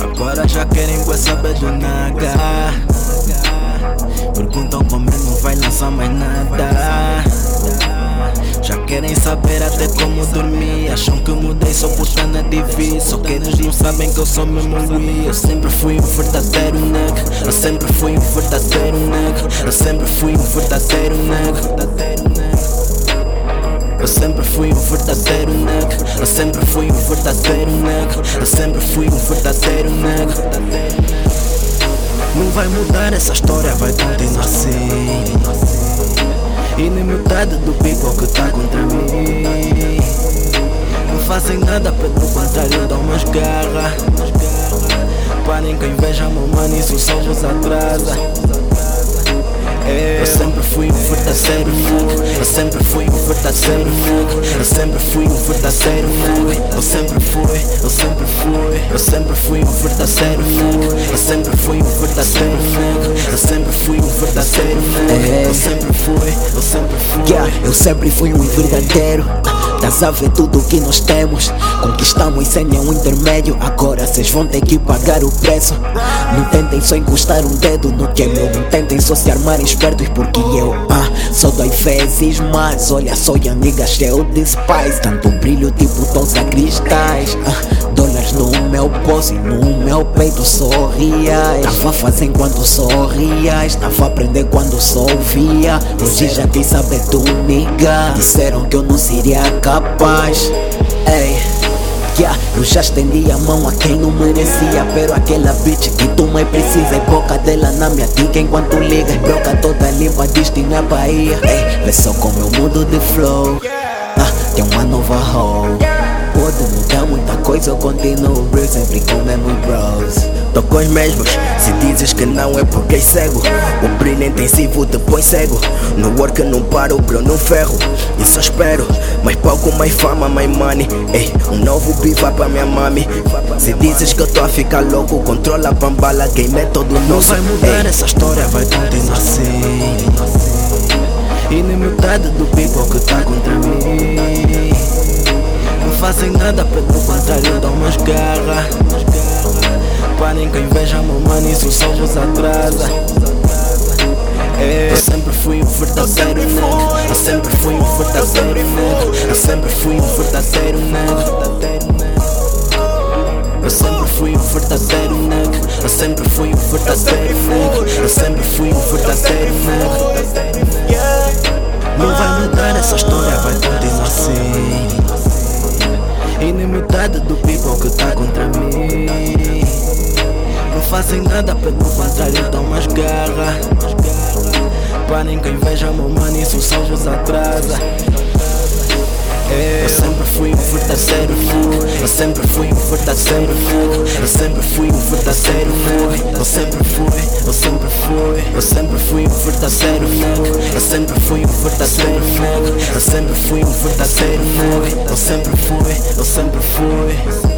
Agora já querem saber do naga até como dormir Acham que mudei só por estar na divisa Só que eles não sabem que eu sou mesmo we Eu sempre fui um verdadeiro nega Eu sempre fui um verdadeiro nega Eu sempre fui um verdadeiro nega eu sempre fui um verdadeiro nega Eu sempre fui um verdadeiro nega Eu sempre fui um verdadeiro nega Não vai mudar essa história, vai continuar assim. E do people que tá contra mim nada, pelo contrário dão umas garra. Parem com inveja, meu mano, isso só vos atrasa. Eu sempre fui um verdadeiro nega Eu sempre fui um verdadeiro nega Eu sempre fui um verdadeiro nega Eu sempre fui, eu sempre fui. Eu sempre fui um verdadeiro nega Eu sempre fui um verdadeiro nega Eu sempre fui um verdadeiro nega Eu sempre fui, eu sempre fui. Eu sempre fui um verdadeiro Estás a ver tudo que nós temos. Conquistamos sem nenhum intermédio. Agora cês vão ter que pagar o preço. Não tentem só encostar um dedo no que é meu. Não tentem só se armarem espertos Porque eu ah, só dói vezes mais. Olha só a nigga cheio de spice Tanto brilho tipo tons a cristais ah, No meu bolso e no meu peito sorrias Tava a fazer enquanto sorrias Tava a aprender quando só ouvia Hoje já quem sabe tu nigga Disseram que eu não seria capaz. Ei Yeah, eu já estendi a mão a quem não merecia. Pero aquela bitch que tu mais precisa É boca dela na minha dica. Enquanto liga Broca toda limpa, destino é Bahia Ei, vê só como eu mudo de flow. Ah, Tem uma nova hoe Pode mudar muita coisa, eu continuo real Sempre com mesmo bros. Tô com os mesmos, se dizes que não é porque é cego. O brilho intensivo depois cego. No work não paro, bro, não ferro. E só espero, mais palco, mais fama, mais money. Ei, um novo beat vai pra minha mami. Se dizes que eu tô a ficar louco Controla a bambala, game é todo nosso. Não vai mudar essa história, vai continuar assim. E nem metade do people que tá contra mim fazem nada, pelo contrário dão umas garra. Parem com inveja, meu mano, isso só vos atrasa. Eu sempre fui um verdadeiro nega Eu sempre fui um verdadeiro nega Eu sempre fui um verdadeiro nega Eu sempre fui um verdadeiro nega Eu sempre fui um verdadeiro nega Eu sempre fui um verdadeiro nega Não fazem nada, pelo contrário dão umas garra Parem com inveja, meu mano, isso só vos atrasa. Eu sempre fui um verdadeiro nega Eu sempre fui um verdadeiro nega Eu sempre fui um verdadeiro nega Eu sempre fui, eu sempre fui. Eu sempre fui um verdadeiro nega Eu sempre fui um verdadeiro nega Eu sempre fui um verdadeiro nega Eu sempre fui, eu sempre fui